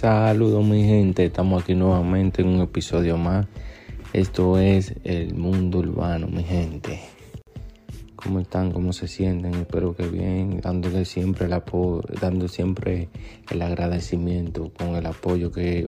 Saludos mi gente, estamos aquí nuevamente en un episodio más. Esto es el mundo urbano, mi gente. ¿Cómo están? ¿Cómo se sienten? Espero que bien, dándole siempre el apoyo, dando siempre el agradecimiento con el apoyo que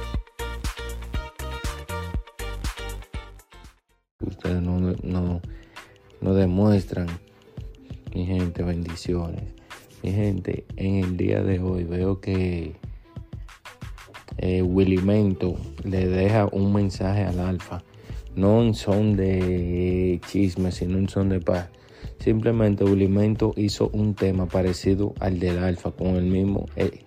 Ustedes no, no, no demuestran. Mi gente, bendiciones. Mi gente, en el día de hoy veo que eh, Willy Mento le deja un mensaje al Alfa. No en son de chisme, sino en son de paz. Simplemente Willy Mento hizo un tema parecido al del Alfa, con el mismo, eh,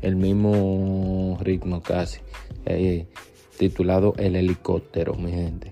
el mismo ritmo casi. Eh, titulado El helicóptero, mi gente.